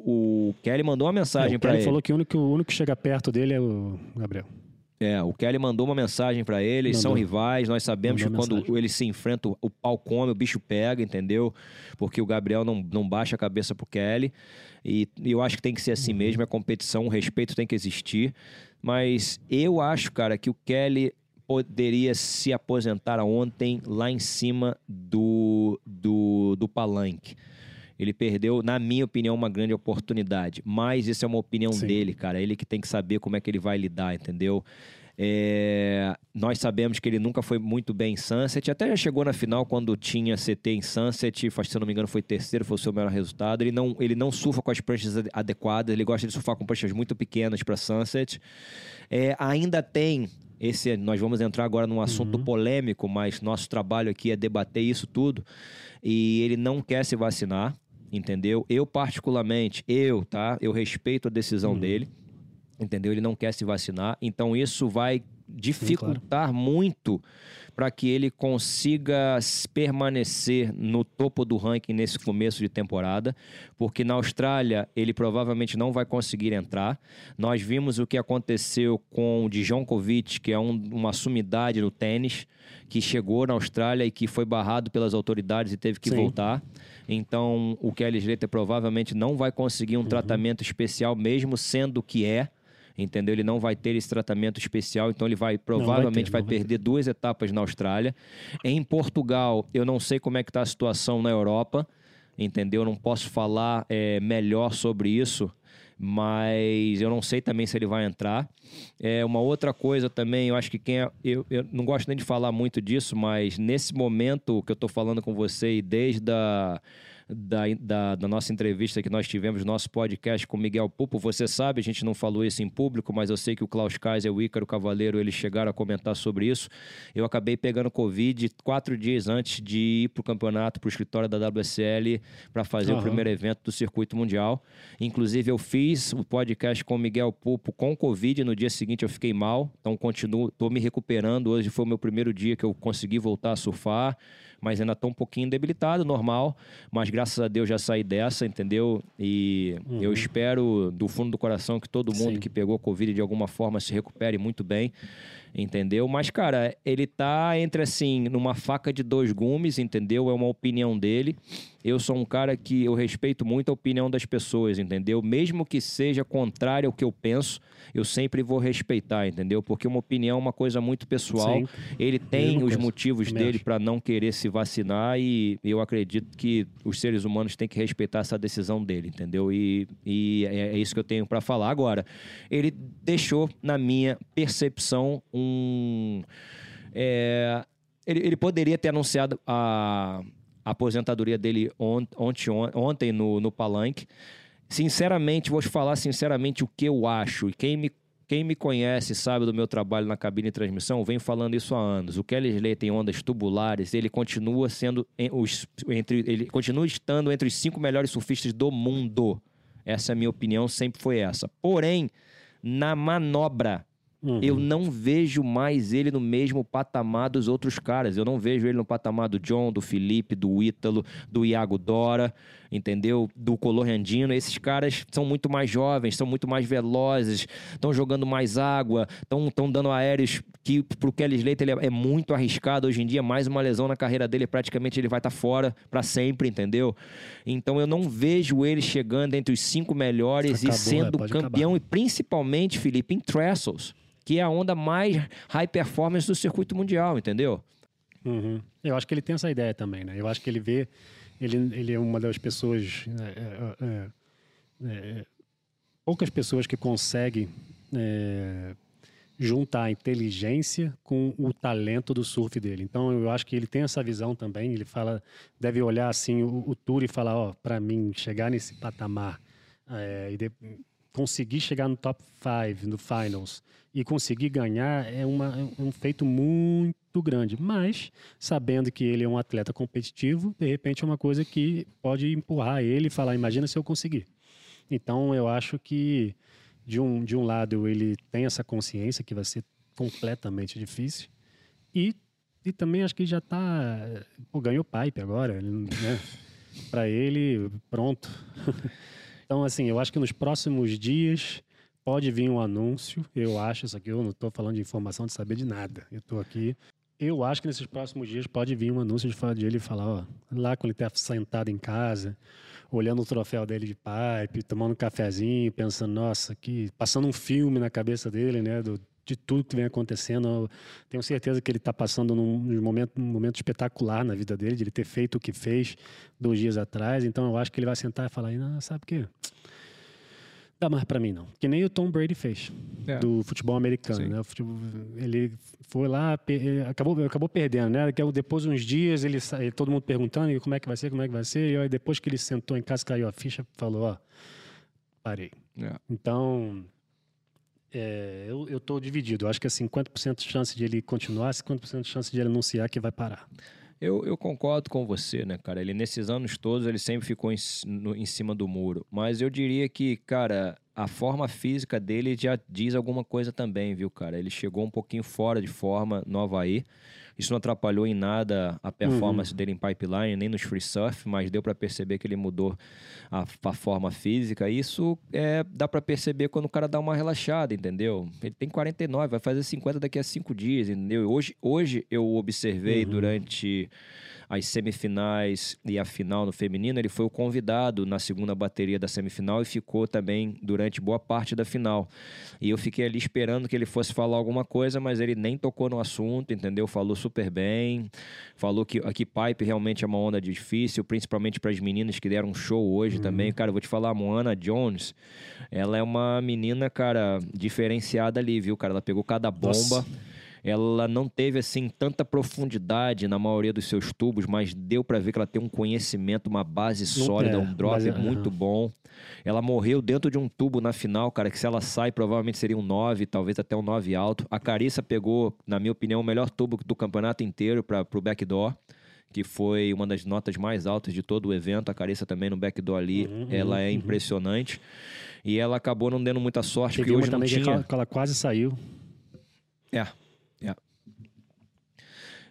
o, o Kelly mandou uma mensagem É, o pra Kelly ele. falou que o único, o único que chega perto dele é o Gabriel. É, o Kelly mandou uma mensagem pra ele, eles são Mandou. rivais, nós sabemos Mandou que quando mensagem. eles se enfrentam, o pau come, o bicho pega, entendeu? Porque o Gabriel não, não baixa a cabeça pro Kelly. E, e eu acho que tem que ser assim Uhum. mesmo, é competição, o respeito tem que existir. Mas eu acho, cara, que o Kelly poderia se aposentar ontem lá em cima do, do, do palanque. Ele perdeu, na minha opinião, uma grande oportunidade. Mas isso é uma opinião Sim. dele, cara. Ele que tem que saber como é que ele vai lidar, entendeu? É, nós sabemos que ele nunca foi muito bem em Sunset. Até já chegou na final quando tinha CT em Sunset. Se eu não me engano, foi terceiro, foi o seu melhor resultado. Ele não, ele não surfa com as pranchas ade- adequadas. Ele gosta de surfar com pranchas muito pequenas para Sunset. É, ainda tem esse. Nós vamos entrar agora num assunto polêmico, mas nosso trabalho aqui é debater isso tudo. E ele não quer se vacinar, entendeu? Eu, particularmente, eu, tá? Eu respeito a decisão dele, entendeu? Ele não quer se vacinar. Então, isso vai dificultar muito para que ele consiga permanecer no topo do ranking nesse começo de temporada, porque na Austrália ele provavelmente não vai conseguir entrar. Nós vimos o que aconteceu com o Djokovic, que é um- uma sumidade no tênis, que chegou na Austrália e que foi barrado pelas autoridades e teve que Sim. voltar. Então, o Kelly Slater provavelmente não vai conseguir um tratamento especial, mesmo sendo o que é. Entendeu? Ele não vai ter esse tratamento especial, então ele vai provavelmente vai, não vai ter. perder duas etapas na Austrália. Em Portugal, eu não sei como é que está a situação na Europa, entendeu? Eu não posso falar é, melhor sobre isso, mas eu não sei também se ele vai entrar. É uma outra coisa também, eu acho que quem é, eu, eu não gosto nem de falar muito disso, mas nesse momento que eu estou falando com você e desde a da, da, da, nossa entrevista que nós tivemos, nosso podcast com Miguel Pupo. Você sabe, a gente não falou isso em público, mas eu sei que o Klaus Kaiser e o Ícaro Cavaleiro, eles chegaram a comentar sobre isso. Eu acabei pegando Covid quatro dias antes de ir para o campeonato, para o escritório da WSL, para fazer uhum. o primeiro evento do Circuito Mundial. Inclusive, eu fiz o podcast com o Miguel Pupo com Covid. No dia seguinte, eu fiquei mal, então continuo, estou me recuperando. Hoje foi o meu primeiro dia que eu consegui voltar a surfar mas ainda estou um pouquinho debilitado, normal. Mas graças a Deus já saí dessa, entendeu? E uhum. eu espero do fundo do coração que todo mundo Sim. que pegou Covid de alguma forma se recupere muito bem entendeu? Mas, cara, ele tá entre assim, numa faca de dois gumes, entendeu? É uma opinião dele. Eu sou um cara que eu respeito muito a opinião das pessoas, entendeu? Mesmo que seja contrário ao que eu penso, eu sempre vou respeitar, entendeu? Porque uma opinião é uma coisa muito pessoal. Sim. Ele tem os motivos dele para não querer se vacinar e eu acredito que os seres humanos têm que respeitar essa decisão dele, entendeu? E, e é, é isso que eu tenho para falar agora. Ele deixou, na minha percepção, um. É, ele, ele poderia ter anunciado a, a aposentadoria dele ont, ontem, ontem no, no Palanque. Sinceramente, vou te falar sinceramente o que eu acho. E quem me, quem me conhece sabe do meu trabalho na cabine de transmissão, vem falando isso há anos. O Kelly Slay tem ondas tubulares, ele continua sendo os, entre, ele continua estando entre os cinco melhores surfistas do mundo. Essa é a minha opinião, sempre foi essa. Porém, na manobra Uhum. Eu não vejo mais ele no mesmo patamar dos outros caras. Eu não vejo ele no patamar do John, do Felipe, do Ítalo, do Iago Dora, entendeu? Do Colorandino. Esses caras são muito mais jovens, são muito mais velozes, estão jogando mais água, estão dando aéreos que pro Kelly Slater ele é, é, muito arriscado. Hoje em dia, mais uma lesão na carreira dele, praticamente ele vai estar tá fora para sempre, entendeu? Então eu não vejo ele chegando entre os cinco melhores Acabou, e sendo é, campeão, acabar. e principalmente, Felipe, em trestles que é a onda mais high performance do circuito mundial, entendeu? Uhum. Eu acho que ele tem essa ideia também, né? Eu acho que ele vê, ele, ele é uma das pessoas, é, é, é, é poucas pessoas que conseguem é, juntar a inteligência com o talento do surf dele. Então eu acho que ele tem essa visão também. Ele fala, deve olhar assim o, o tour e falar, ó, para mim chegar nesse patamar é, e de, conseguir chegar no top 5, no finals, e conseguir ganhar é, uma, é um feito muito grande. Mas, sabendo que ele é um atleta competitivo, de repente é uma coisa que pode empurrar ele e falar: imagina se eu conseguir. Então, eu acho que, de um, de um lado, ele tem essa consciência que vai ser completamente difícil, e, e também acho que já está. Ganhou pipe agora, né? Para ele, pronto. Então, assim, eu acho que nos próximos dias pode vir um anúncio. Eu acho isso aqui, eu não estou falando de informação de saber de nada. Eu estou aqui. Eu acho que nesses próximos dias pode vir um anúncio de, de ele falar, ó, lá quando ele está sentado em casa, olhando o troféu dele de pipe, tomando um cafezinho, pensando, nossa, que passando um filme na cabeça dele, né, do, de tudo que vem acontecendo. Eu tenho certeza que ele está passando num momento, um momento espetacular na vida dele, de ele ter feito o que fez dois dias atrás. Então eu acho que ele vai sentar e falar: não, sabe o quê? Dá mais para mim, não. Que nem o Tom Brady fez é. do futebol americano. Né? Ele foi lá, acabou, acabou perdendo, né? Depois de uns dias, ele, todo mundo perguntando como é que vai ser, como é que vai ser. E aí, depois que ele sentou em casa, caiu a ficha, falou: Ó, parei. É. Então, é, eu estou dividido. Eu acho que é 50% de chance de ele continuar, 50% de chance de ele anunciar que vai parar. Eu, eu, concordo com você, né, cara? Ele, nesses anos todos, ele sempre ficou em, no, em cima do muro. Mas eu diria que, cara, a forma física dele já diz alguma coisa também, viu, cara? Ele chegou um pouquinho fora de forma no Havaí. Isso não atrapalhou em nada a performance uhum. dele em pipeline, nem nos free surf, mas deu para perceber que ele mudou a, a forma física. Isso é, dá para perceber quando o cara dá uma relaxada, entendeu? Ele tem 49, vai fazer 50 daqui a 5 dias, entendeu? Hoje, hoje eu observei uhum. durante as semifinais e a final no feminino, ele foi o convidado na segunda bateria da semifinal e ficou também durante boa parte da final. E eu fiquei ali esperando que ele fosse falar alguma coisa, mas ele nem tocou no assunto, entendeu? Falou super bem, falou que aqui pipe realmente é uma onda difícil, principalmente para as meninas que deram um show hoje uhum. também. Cara, eu vou te falar, a Moana Jones, ela é uma menina, cara, diferenciada ali, viu, cara? Ela pegou cada bomba. Nossa ela não teve assim tanta profundidade na maioria dos seus tubos, mas deu para ver que ela tem um conhecimento, uma base sólida, é, um drop é, muito bom. Ela morreu dentro de um tubo na final, cara, que se ela sai provavelmente seria um 9, talvez até um 9 alto. A Carissa pegou, na minha opinião, o melhor tubo do campeonato inteiro para o backdoor que foi uma das notas mais altas de todo o evento. A Carissa também no backdoor ali, uhum, ela é uhum. impressionante. E ela acabou não dando muita sorte, Teve porque hoje não tinha... Que ela quase saiu. É,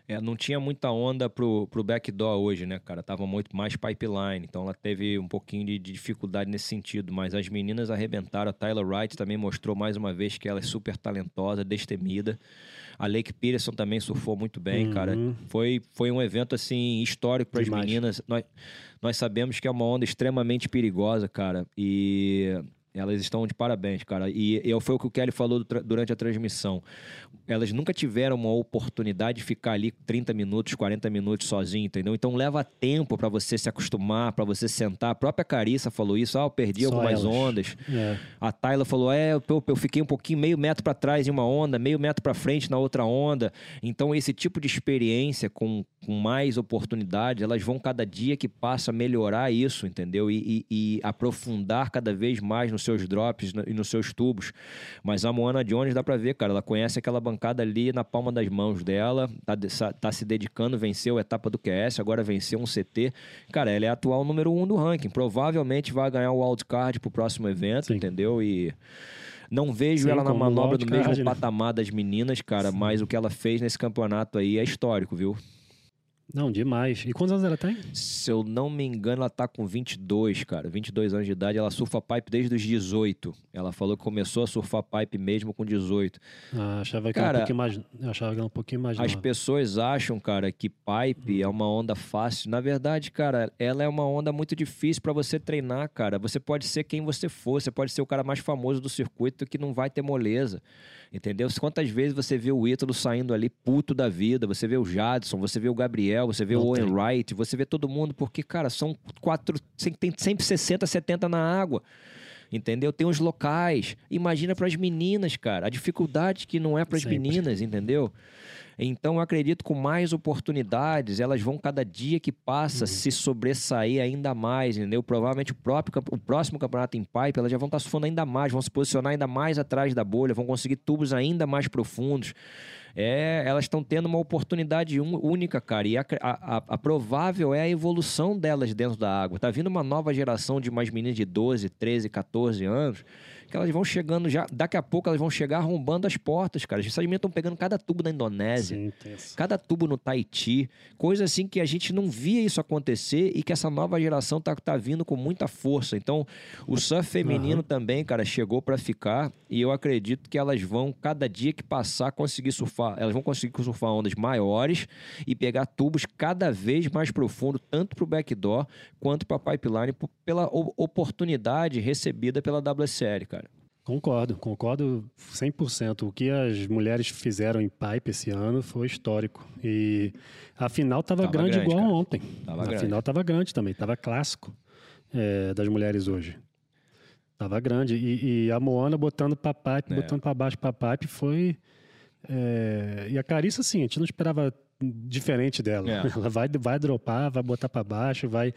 é, não tinha muita onda pro, pro backdoor hoje, né, cara? Tava muito mais pipeline, então ela teve um pouquinho de, de, dificuldade nesse sentido. Mas as meninas arrebentaram. A Tyler Wright também mostrou mais uma vez que ela é super talentosa, destemida. A Lake Peterson também surfou muito bem, uhum. cara. Foi, foi um evento, assim, histórico para as meninas. Nós, nós sabemos que é uma onda extremamente perigosa, cara. E elas estão de parabéns, cara. E, e foi o que o Kelly falou durante a transmissão. Elas nunca tiveram uma oportunidade de ficar ali 30 minutos, 40 minutos sozinho, entendeu? Então leva tempo para você se acostumar, para você sentar. A própria Carissa falou isso. Ah, eu perdi Só algumas elas. ondas. É. A Tayla falou: é, eu, eu fiquei um pouquinho, meio metro para trás em uma onda, meio metro para frente na outra onda. Então esse tipo de experiência com, com mais oportunidades, elas vão cada dia que passa melhorar isso, entendeu? E, e, e aprofundar cada vez mais no seus drops e nos seus tubos. Mas a Moana Jones dá pra ver, cara, ela conhece aquela bancada ali na palma das mãos dela, tá, tá se dedicando, venceu a etapa do QS, agora venceu um CT. Cara, ela é atual número um do ranking. Provavelmente vai ganhar o wildcard pro próximo evento, Sim. entendeu? E. Não vejo Sim, ela na manobra do mesmo né? patamar das meninas, cara, Sim. mas o que ela fez nesse campeonato aí é histórico, viu? Não, demais. E quantos anos ela tem? Se eu não me engano, ela tá com 22, cara. 22 anos de idade. Ela surfa pipe desde os 18. Ela falou que começou a surfar pipe mesmo com 18. Ah, achava que cara, era um pouquinho mais. Eu achava que era um pouquinho mais. As nova. pessoas acham, cara, que pipe hum. é uma onda fácil. Na verdade, cara, ela é uma onda muito difícil para você treinar, cara. Você pode ser quem você for. Você pode ser o cara mais famoso do circuito que não vai ter moleza. Entendeu? Quantas vezes você vê o Ítalo saindo ali puto da vida, você vê o Jadson, você vê o Gabriel, você vê Não o Owen tem. Wright, você vê todo mundo, porque, cara, são quatro. Tem sempre 60, 70 na água. Entendeu? Tem os locais. Imagina para as meninas, cara. A dificuldade que não é para as meninas, entendeu? Então, eu acredito com mais oportunidades, elas vão cada dia que passa uhum. se sobressair ainda mais, entendeu? Provavelmente o, próprio, o próximo campeonato em pipe, elas já vão estar surfando ainda mais, vão se posicionar ainda mais atrás da bolha, vão conseguir tubos ainda mais profundos. É, elas estão tendo uma oportunidade única, cara. E a, a, a, provável é a evolução delas dentro da água. Tá vindo uma nova geração de mais meninas de 12, 13, 14 anos que elas vão chegando já, daqui a pouco elas vão chegar arrombando as portas, cara. Essas meninas estão pegando cada tubo na Indonésia, Sim, cada tubo no Tahiti, coisa assim que a gente não via isso acontecer e que essa nova geração tá, tá vindo com muita força. Então, o surf feminino uhum. também, cara, chegou para ficar e eu acredito que elas vão, cada dia que passar, conseguir surfar, elas vão conseguir surfar ondas maiores e pegar tubos cada vez mais profundo, tanto para o backdoor quanto para pipeline, pela oportunidade recebida pela WSL, cara. Concordo, concordo 100%. O que as mulheres fizeram em pipe esse ano foi histórico. E a final estava grande, grande, igual cara. ontem. Tava a grande. final estava grande também, estava clássico é, das mulheres hoje. Estava grande. E, e, a Moana botando para pipe, é. botando para baixo para pipe foi. É... E a Carissa, assim, a gente não esperava diferente dela. É. Ela vai, vai dropar, vai botar para baixo, vai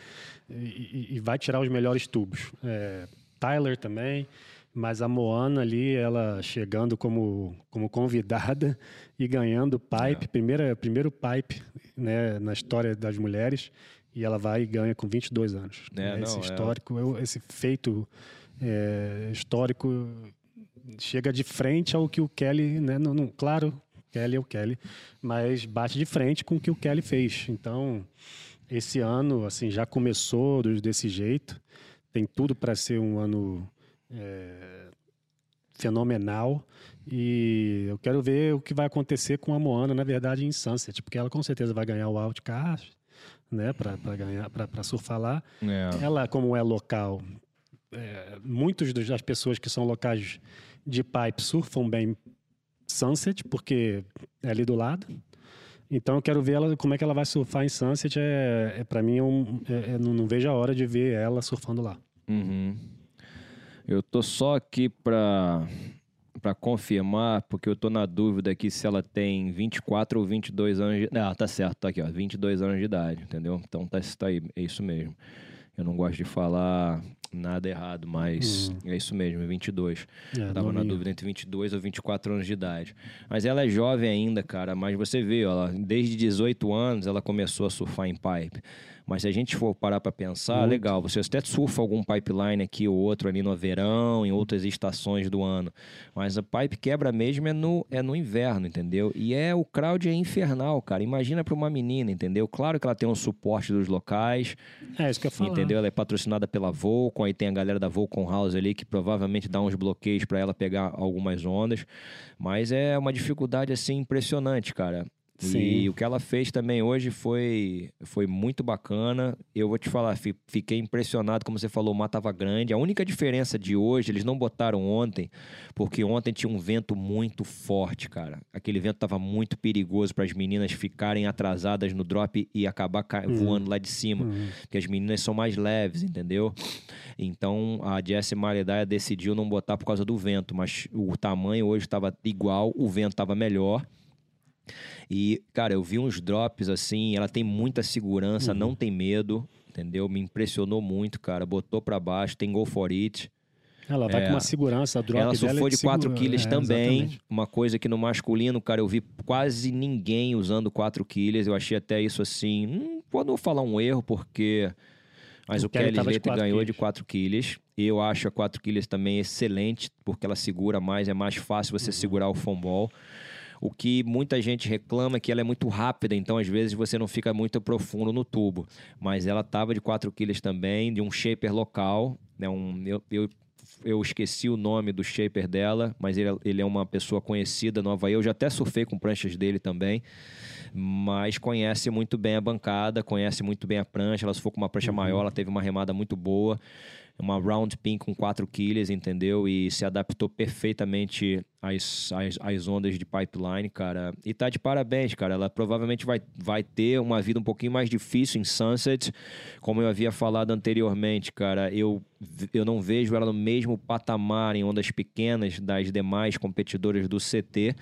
e, e, vai tirar os melhores tubos. É, Tyler também. Mas a Moana ali, ela chegando como, como convidada e ganhando pipe, é. primeira, primeiro pipe né, na história das mulheres, e ela vai e ganha com 22 anos. É, né? esse não, é. histórico, é... esse feito é, histórico chega de frente ao que o Kelly, né, não, não, claro, Kelly é o Kelly, mas bate de frente com o que o Kelly fez. Então, esse ano, assim, já começou desse jeito, tem tudo para ser um ano é, fenomenal. E eu quero ver o que vai acontecer com a Moana, na verdade, em Sunset, porque ela com certeza vai ganhar o Outcast. né, para ganhar, para surfar lá. É. Ela, como é local, é, muitas das pessoas que são locais de pipe surfam bem Sunset, porque é ali do lado. Então eu quero ver ela, como é que ela vai surfar em Sunset. É, é para mim, é um, é, é, não, não, vejo a hora de ver ela surfando lá. Uhum. Eu tô só aqui para para confirmar, porque eu tô na dúvida aqui se ela tem 24 ou 22 anos de... Ah, tá certo, tá aqui, ó, 22 anos de idade, entendeu? Então tá, tá aí, é isso mesmo. Eu não gosto de falar nada errado, mas hum. é isso mesmo, 22. É, Tava na dúvida entre 22 ou 24 anos de idade. Mas ela é jovem ainda, cara, mas você vê, ó, desde 18 anos ela começou a surfar em pipe. Mas se a gente for parar para pensar, Muito. legal, você até surfa algum pipeline aqui ou outro ali no verão, em outras estações do ano. Mas a pipe quebra mesmo é no, é no inverno, entendeu? E é o crowd é infernal, cara. Imagina para uma menina, entendeu? Claro que ela tem um suporte dos locais. É isso que eu falo. Entendeu? Ela é patrocinada pela Volcom, aí tem a galera da Volcom House ali que provavelmente dá uns bloqueios para ela pegar algumas ondas. Mas é uma dificuldade assim impressionante, cara. Sim. E o que ela fez também hoje foi, foi muito bacana. Eu vou te falar, fiquei impressionado, como você falou, o mar estava grande. A única diferença de hoje, eles não botaram ontem, porque ontem tinha um vento muito forte, cara. Aquele vento estava muito perigoso para as meninas ficarem atrasadas no drop e acabar uhum. voando lá de cima. Uhum. Porque as meninas são mais leves, entendeu? Então a Jessie Maledaya decidiu não botar por causa do vento, mas o tamanho hoje estava igual, o vento estava melhor. E, cara, eu vi uns drops assim, ela tem muita segurança, uhum. não tem medo, entendeu? Me impressionou muito, cara. Botou para baixo, tem go for it. Ela vai é, com uma segurança, a drop Ela surfou é de 4 quilos é, também. Exatamente. Uma coisa que no masculino, cara, eu vi quase ninguém usando 4 quilos. Eu achei até isso assim. Não vou falar um erro, porque. Mas o, o Kelly Slater ganhou quilos. de 4 quilos. Eu acho a 4 quilos também excelente, porque ela segura mais, é mais fácil você uhum. segurar o fomball. O que muita gente reclama é que ela é muito rápida, então às vezes você não fica muito profundo no tubo. Mas ela estava de 4 quilos também, de um shaper local, né? Um, eu, eu eu esqueci o nome do shaper dela, mas ele, ele, é uma pessoa conhecida no Havaí. Eu já até surfei com pranchas dele também, mas conhece muito bem a bancada, conhece muito bem a prancha. Ela se for com uma prancha uhum. maior, ela teve uma remada muito boa uma round pin com 4 quilos, entendeu? E se adaptou perfeitamente às, às, às, ondas de pipeline, cara. E tá de parabéns, cara. Ela provavelmente vai, vai ter uma vida um pouquinho mais difícil em Sunset. Como eu havia falado anteriormente, cara, eu, eu não vejo ela no mesmo patamar em ondas pequenas das demais competidoras do CT.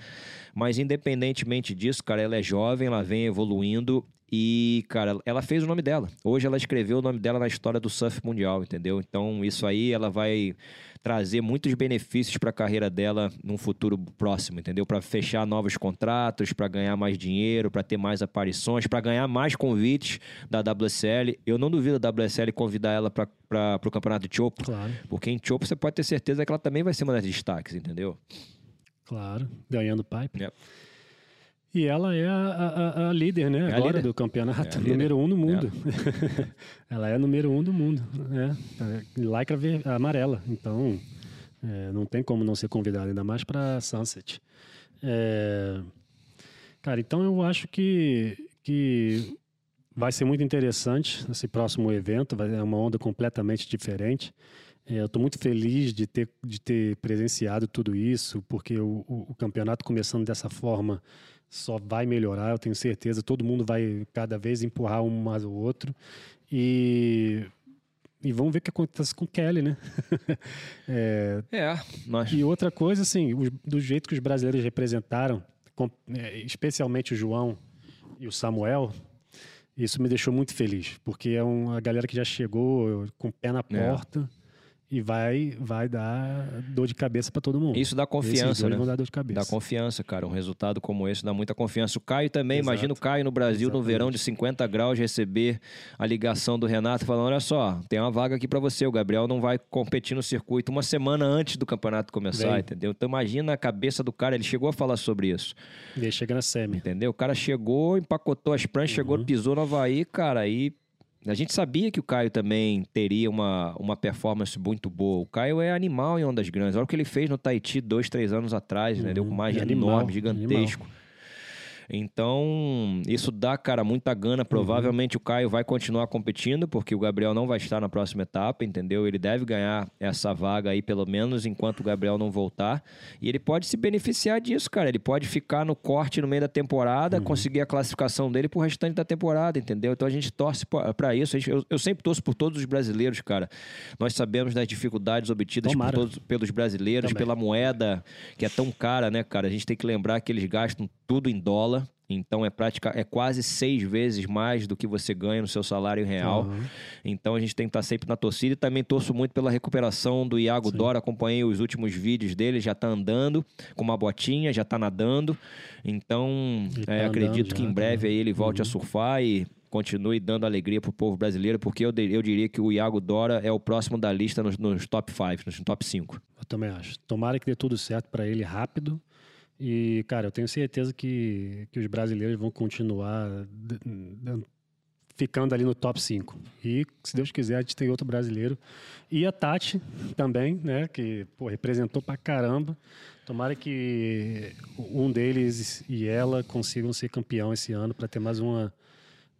Mas independentemente disso, cara, ela é jovem, ela vem evoluindo e, cara, ela fez o nome dela. Hoje ela escreveu o nome dela na história do surf mundial, entendeu? Então, isso aí ela vai trazer muitos benefícios para a carreira dela num futuro próximo, entendeu? Para fechar novos contratos, para ganhar mais dinheiro, para ter mais aparições, para ganhar mais convites da WSL. Eu não duvido da WSL convidar ela para o campeonato de Chopo, claro. porque em Chopo você pode ter certeza que ela também vai ser uma das destaques, entendeu? Claro, ganhando pipe. Yep. E ela é a, a, a líder, né? É agora líder. do campeonato. É número um no mundo. É. ela é número um do mundo. Né? Lycra amarela. Então, é, não tem como não ser convidada, ainda mais para Sunset. É... Cara, então eu acho que, que vai ser muito interessante esse próximo evento. Vai ser uma onda completamente diferente. É, eu estou muito feliz de ter, de ter presenciado tudo isso, porque o, o, o campeonato começando dessa forma só vai melhorar, eu tenho certeza. Todo mundo vai cada vez empurrar um mais o outro. E, e vamos ver o que acontece com o Kelly, né? é, é nós... E outra coisa, assim, do jeito que os brasileiros representaram, com, é, especialmente o João e o Samuel, isso me deixou muito feliz, porque é uma galera que já chegou com o pé na é. porta. É e vai vai dar dor de cabeça para todo mundo. Isso dá confiança, né? Vão dar dor de cabeça. Dá confiança, cara. Um resultado como esse dá muita confiança. O Caio também, Exato. imagina o Caio no Brasil Exatamente. no verão de 50 graus receber a ligação do Renato falando: "Olha só, tem uma vaga aqui para você. O Gabriel não vai competir no circuito uma semana antes do campeonato começar, Vem. entendeu? Então imagina a cabeça do cara, ele chegou a falar sobre isso. Ele chega na semi. Entendeu? O cara chegou, empacotou as pranchas, uhum. chegou, pisou no Havaí, cara, e a gente sabia que o Caio também teria uma, uma performance muito boa. O Caio é animal em ondas grandes. Olha o que ele fez no Tahiti dois, três anos atrás, uhum, entendeu? Com mais é enorme, gigantesco. Animal. Então, isso dá, cara, muita gana. Provavelmente o Caio vai continuar competindo, porque o Gabriel não vai estar na próxima etapa, entendeu? Ele deve ganhar essa vaga aí, pelo menos enquanto o Gabriel não voltar. E ele pode se beneficiar disso, cara. Ele pode ficar no corte no meio da temporada, conseguir a classificação dele pro restante da temporada, entendeu? Então a gente torce para isso. Gente, eu, eu sempre torço por todos os brasileiros, cara. Nós sabemos das dificuldades obtidas todos, pelos brasileiros, Também. pela moeda que é tão cara, né, cara? A gente tem que lembrar que eles gastam tudo em dólar. Então é prática, é quase seis vezes mais do que você ganha no seu salário real. Aham. Então a gente tem que estar sempre na torcida e também torço muito pela recuperação do Iago Dora. Acompanhei os últimos vídeos dele, já tá andando com uma botinha, já tá nadando. Então tá é, acredito andando que já, em breve né? aí ele volte a Uhum. surfar e continue dando alegria pro povo brasileiro, porque eu, eu diria que o Iago Dora é o próximo da lista nos, nos top 5, nos top 5. Eu também acho. Tomara que dê tudo certo para ele rápido. E, cara, eu tenho certeza que, que os brasileiros vão continuar ficando ali no top 5. E, se Deus quiser, a gente tem outro brasileiro. E a Tati também, né? Que, pô, representou pra caramba. Tomara que um deles e ela consigam ser campeão esse ano para ter mais uma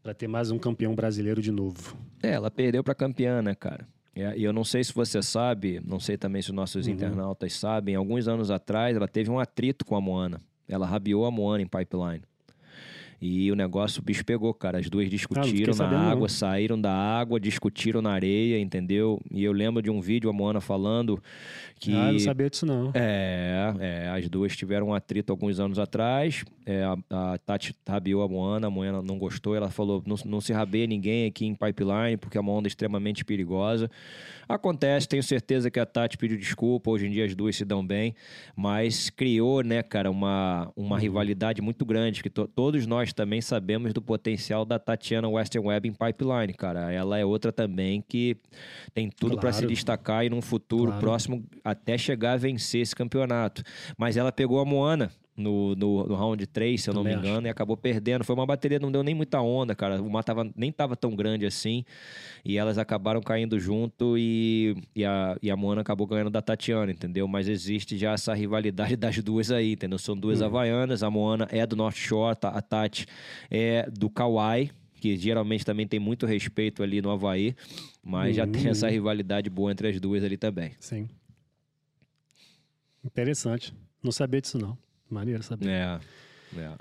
para ter mais um campeão brasileiro de novo. É, ela perdeu pra campeã, né, cara? É, E eu não sei se você sabe, não sei também se os nossos Uhum. internautas sabem, alguns anos atrás ela teve um atrito com a Moana. Ela rabiou a Moana em Pipeline. E o negócio, o bicho pegou, cara. As duas discutiram fiquei na sabendo, não. água, saíram da água, discutiram na areia, entendeu? E eu lembro de um vídeo, a Moana falando que. Ah, não sabia disso não. É, é, as duas tiveram um atrito alguns anos atrás. É, a, a Tati rabiou a Moana, a Moana não gostou. Ela falou: não, não se rabeia ninguém aqui em pipeline, porque é uma onda extremamente perigosa. Acontece, tenho certeza que a Tati pediu desculpa. Hoje em dia as duas se dão bem, mas criou, né, cara, uma, uma rivalidade muito grande. Que to- todos nós também sabemos do potencial da Tatiana Western Web em pipeline, cara. Ela é outra também que tem tudo para se Claro. destacar e num futuro Claro. próximo até chegar a vencer esse campeonato. Mas ela pegou a Moana no, no, no round 3, se eu não Também me acho. engano, e acabou perdendo. Foi uma bateria, não deu nem muita onda, cara. O mar tava, nem tava tão grande assim. E elas acabaram caindo junto e, e, a, e a Moana acabou ganhando da Tatiana, entendeu? Mas existe já essa rivalidade das duas aí, entendeu? São duas havaianas. A Moana é do North Shore, tá- a Tati é do Kauai. Que geralmente também tem muito respeito ali no Havaí, mas já tem Uhum. essa rivalidade boa entre as duas ali também. Sim. Interessante. Não sabia disso, não. Maneiro saber. É, é.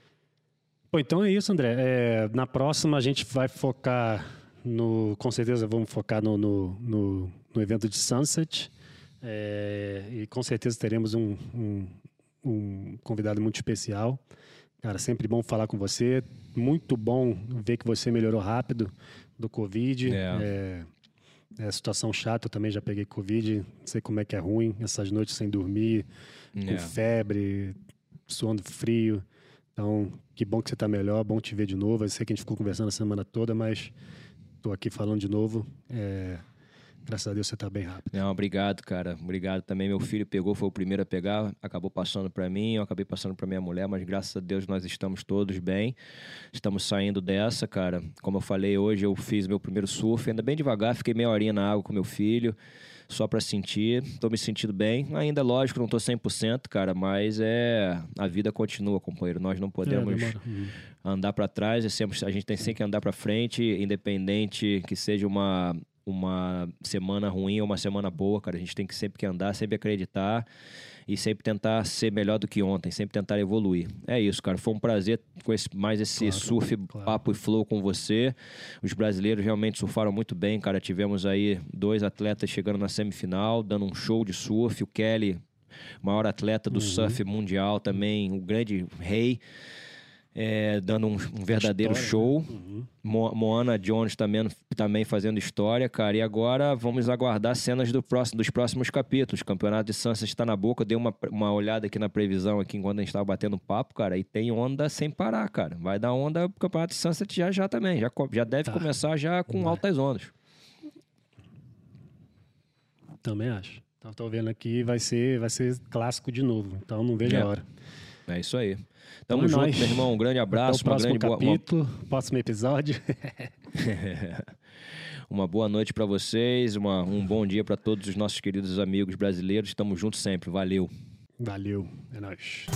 Bom, então é isso, André. É, na próxima a gente vai focar no. Com certeza vamos focar no, no, no- no evento de Sunset. É, e com certeza teremos um, um, um convidado muito especial. Cara, sempre bom falar com você. Muito bom ver que você melhorou rápido do Covid. É. É, é situação chata, eu também já peguei Covid. Sei como é que é ruim, essas noites sem dormir, com É. febre, suando frio. Então, que bom que você está melhor, bom te ver de novo. Eu sei que a gente ficou conversando a semana toda, mas estou aqui falando de novo. É, graças a Deus você está bem rápido. Não, obrigado, cara. Obrigado também. Meu filho pegou, foi o primeiro a pegar, acabou passando para mim, eu acabei passando para minha mulher, mas graças a Deus nós estamos todos bem. Estamos saindo dessa, cara. Como eu falei hoje, eu fiz meu primeiro surf, ainda bem devagar, fiquei meia horinha na água com meu filho, só para sentir. Tô me sentindo bem. Ainda, lógico, não tô 100%, cara, mas é a vida continua, companheiro. Nós não podemos É, demora. Uhum. andar para trás, é sempre, a gente tem sempre que andar para frente, independente que seja uma, uma semana ruim ou uma semana boa, cara. A gente tem que sempre que andar, sempre acreditar e sempre tentar ser melhor do que ontem, sempre tentar evoluir. É isso, cara. Foi um prazer com esse, mais esse Claro, surf, claro. papo e flow com você. Os brasileiros realmente surfaram muito bem, cara. Tivemos aí dois atletas chegando na semifinal, dando um show de surf. O Kelly, maior atleta Uhum. do surf mundial também, o grande rei é, dando um, um verdadeiro História, show. né? Uhum. Mo- Moana Jones também, também fazendo história, cara. E agora vamos aguardar cenas do próximo, dos próximos capítulos. O campeonato de Sunset está na boca. Eu dei uma, uma olhada aqui na previsão aqui enquanto a gente estava batendo papo, cara. E tem onda sem parar, cara. Vai dar onda o campeonato de Sunset já já também. Já, já deve Tá. começar já com Vai. altas ondas. Também acho. Estou vendo aqui, vai ser, vai ser clássico de novo. Então, não vejo É. a hora. É isso aí. Tamo junto, nóis. meu irmão. Um grande abraço, Até o uma próximo grande boa, capítulo, próximo episódio. uma boa noite para vocês, uma, um bom dia para todos os nossos queridos amigos brasileiros. Tamo junto sempre. Valeu. Valeu. É nóis.